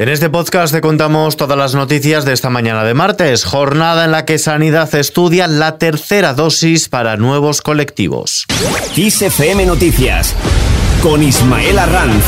En este podcast te contamos todas las noticias de esta mañana de martes, jornada en la que Sanidad estudia la tercera dosis para nuevos colectivos. Noticias con Ismael Arranz.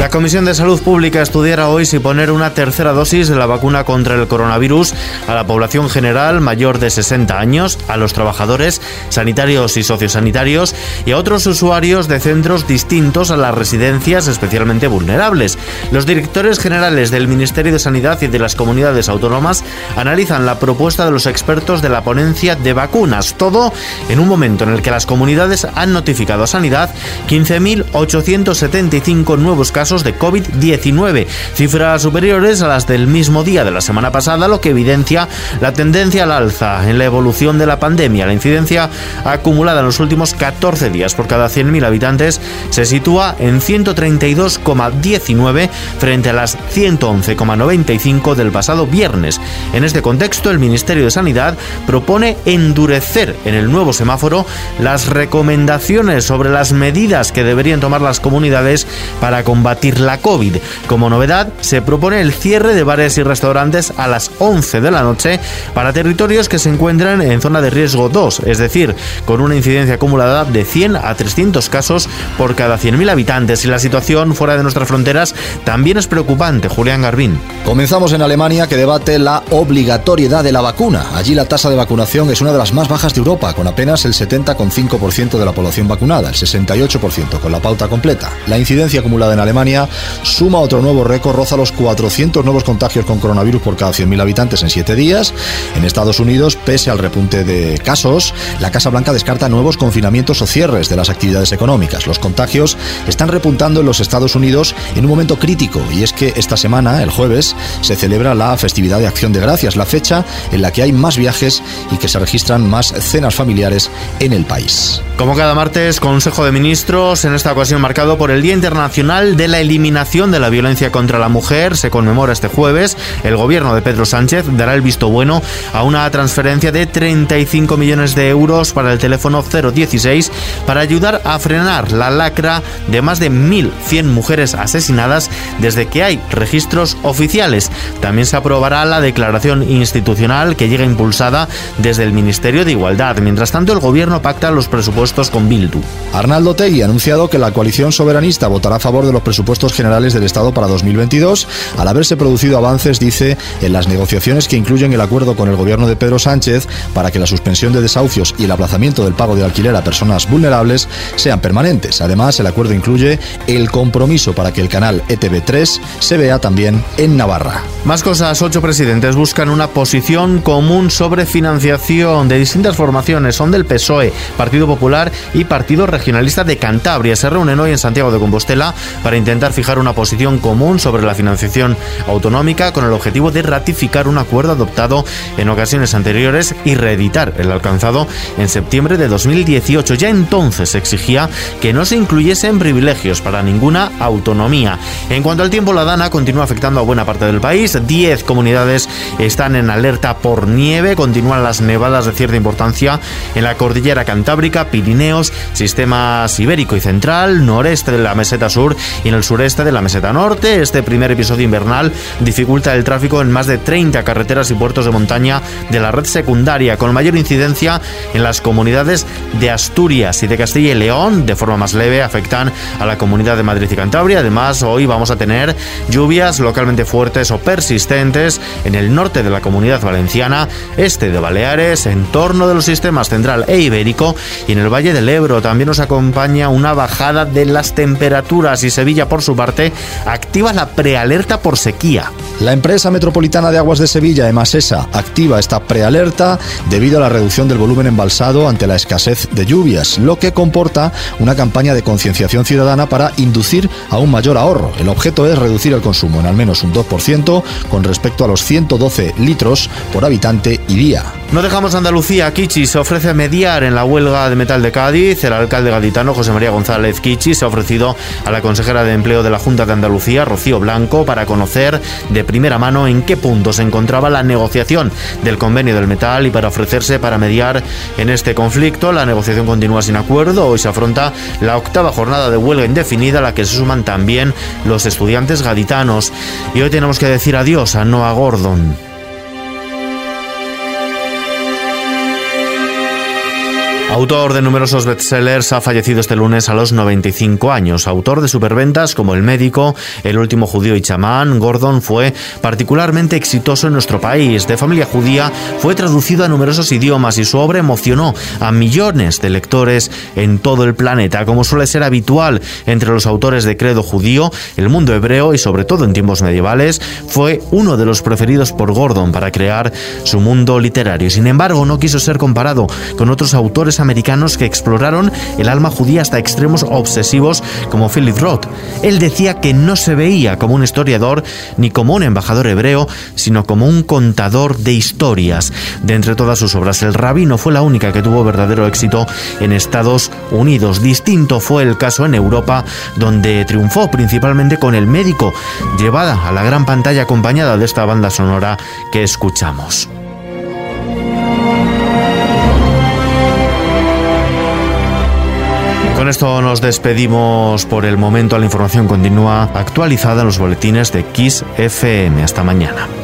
La Comisión de Salud Pública estudiará hoy si poner una tercera dosis de la vacuna contra el coronavirus a la población general mayor de 60 años, a los trabajadores sanitarios y sociosanitarios y a otros usuarios de centros distintos a las residencias especialmente vulnerables. Los directores generales del Ministerio de Sanidad y de las comunidades autónomas analizan la propuesta de los expertos de la ponencia de vacunas, todo en un momento en el que las comunidades han notificado a Sanidad 15.875 nuevos casos de COVID-19, cifras superiores a las del mismo día de la semana pasada, lo que evidencia la tendencia al alza en la evolución de la pandemia. La incidencia acumulada en los últimos 14 días por cada 100.000 habitantes se sitúa en 132,19 frente a las 111,95 del pasado viernes. En este contexto, el Ministerio de Sanidad propone endurecer en el nuevo semáforo las recomendaciones sobre las medidas que deberían tomar las comunidades para combatir la COVID. Como novedad, se propone el cierre de bares y restaurantes a las 11 de la noche para territorios que se encuentran en zona de riesgo 2, es decir, con una incidencia acumulada de 100 a 300 casos por cada 100.000 habitantes. Y la situación fuera de nuestras fronteras también es preocupante. Julián Garbín. Comenzamos en Alemania que debate la obligatoriedad de la vacuna. Allí la tasa de vacunación es una de las más bajas de Europa, con apenas el 70,5% de la población vacunada, el 68% con la pauta completa. La incidencia acumulada en Alemania suma otro nuevo récord, roza los 400 nuevos contagios con coronavirus por cada 100.000 habitantes en 7 días. En Estados Unidos, pese al repunte de casos, la Casa Blanca descarta nuevos confinamientos o cierres de las actividades económicas. Los contagios están repuntando en los Estados Unidos en un momento crítico y es que esta semana, el jueves, se celebra la festividad de Acción de Gracias, la fecha en la que hay más viajes y que se registran más cenas familiares en el país. Como cada martes, Consejo de Ministros, en esta ocasión marcado por el Día Internacional de la eliminación de la violencia contra la mujer se conmemora este jueves. El gobierno de Pedro Sánchez dará el visto bueno a una transferencia de 35 millones de euros para el teléfono 016 para ayudar a frenar la lacra de más de 1.100 mujeres asesinadas desde que hay registros oficiales. También se aprobará la declaración institucional que llega impulsada desde el Ministerio de Igualdad. Mientras tanto, el gobierno pacta los presupuestos con Bildu. Arnaldo Tegui ha anunciado que la coalición soberanista votará a favor de los presupuestos generales del Estado para 2022, al haberse producido avances, dice, en las negociaciones que incluyen el acuerdo con el gobierno de Pedro Sánchez para que la suspensión de desahucios y el aplazamiento del pago de alquiler a personas vulnerables sean permanentes. Además, el acuerdo incluye el compromiso para que el canal ETV3 se vea también en Navarra. Más cosas, ocho presidentes buscan una posición común sobre financiación de distintas formaciones. Son del PSOE, Partido Popular y Partido Regionalista de Cantabria. Se reúnen hoy en Santiago de Compostela para intentar fijar una posición común sobre la financiación autonómica con el objetivo de ratificar un acuerdo adoptado en ocasiones anteriores y reeditar el alcanzado en septiembre de 2018. Ya entonces exigía que no se incluyesen privilegios para ninguna autonomía. En cuanto al tiempo, la dana continúa afectando a buena parte del país. Diez comunidades están en alerta por nieve. Continúan las nevadas de cierta importancia en la cordillera Cantábrica, Pirineos, sistemas ibérico y central, noreste de la meseta sur y en el sureste de la meseta norte. Este primer episodio invernal dificulta el tráfico en más de 30 carreteras y puertos de montaña de la red secundaria, con mayor incidencia en las comunidades de Asturias y de Castilla y León. De forma más leve afectan a la comunidad de Madrid y Cantabria. Además, hoy vamos a tener lluvias localmente fuertes o persistentes en el norte de la comunidad valenciana, este de Baleares, en torno de los sistemas central e ibérico y en el Valle del Ebro. También nos acompaña una bajada de las temperaturas y Sevilla por su parte, activa la prealerta por sequía. La empresa metropolitana de aguas de Sevilla, Emasesa, activa esta prealerta debido a la reducción del volumen embalsado ante la escasez de lluvias, lo que comporta una campaña de concienciación ciudadana para inducir a un mayor ahorro. El objeto es reducir el consumo en al menos un 2% con respecto a los 112 litros por habitante y día. No dejamos Andalucía. Kichi se ofrece mediar en la huelga de metal de Cádiz, el alcalde gaditano José María González Kichi se ha ofrecido a la consejera de Empleo de la Junta de Andalucía, Rocío Blanco, para conocer de primera mano en qué punto se encontraba la negociación del convenio del metal y para ofrecerse para mediar en este conflicto. La negociación continúa sin acuerdo. Hoy se afronta la octava jornada de huelga indefinida a la que se suman también los estudiantes gaditanos. Y hoy tenemos que decir adiós a Noah Gordon. Autor de numerosos bestsellers, ha fallecido este lunes a los 95 años. Autor de superventas como El médico, El último judío y chamán, Gordon fue particularmente exitoso en nuestro país. De familia judía, fue traducido a numerosos idiomas y su obra emocionó a millones de lectores en todo el planeta. Como suele ser habitual entre los autores de credo judío, el mundo hebreo y sobre todo en tiempos medievales, fue uno de los preferidos por Gordon para crear su mundo literario. Sin embargo, no quiso ser comparado con otros autores americanos que exploraron el alma judía hasta extremos obsesivos como Philip Roth. Él decía que no se veía como un historiador ni como un embajador hebreo, sino como un contador de historias. De entre todas sus obras, El Rabino fue la única que tuvo verdadero éxito en Estados Unidos. Distinto fue el caso en Europa, donde triunfó principalmente con El Médico, llevada a la gran pantalla acompañada de esta banda sonora que escuchamos. Esto nos despedimos por el momento. La información continúa actualizada en los boletines de Kiss FM. Hasta mañana.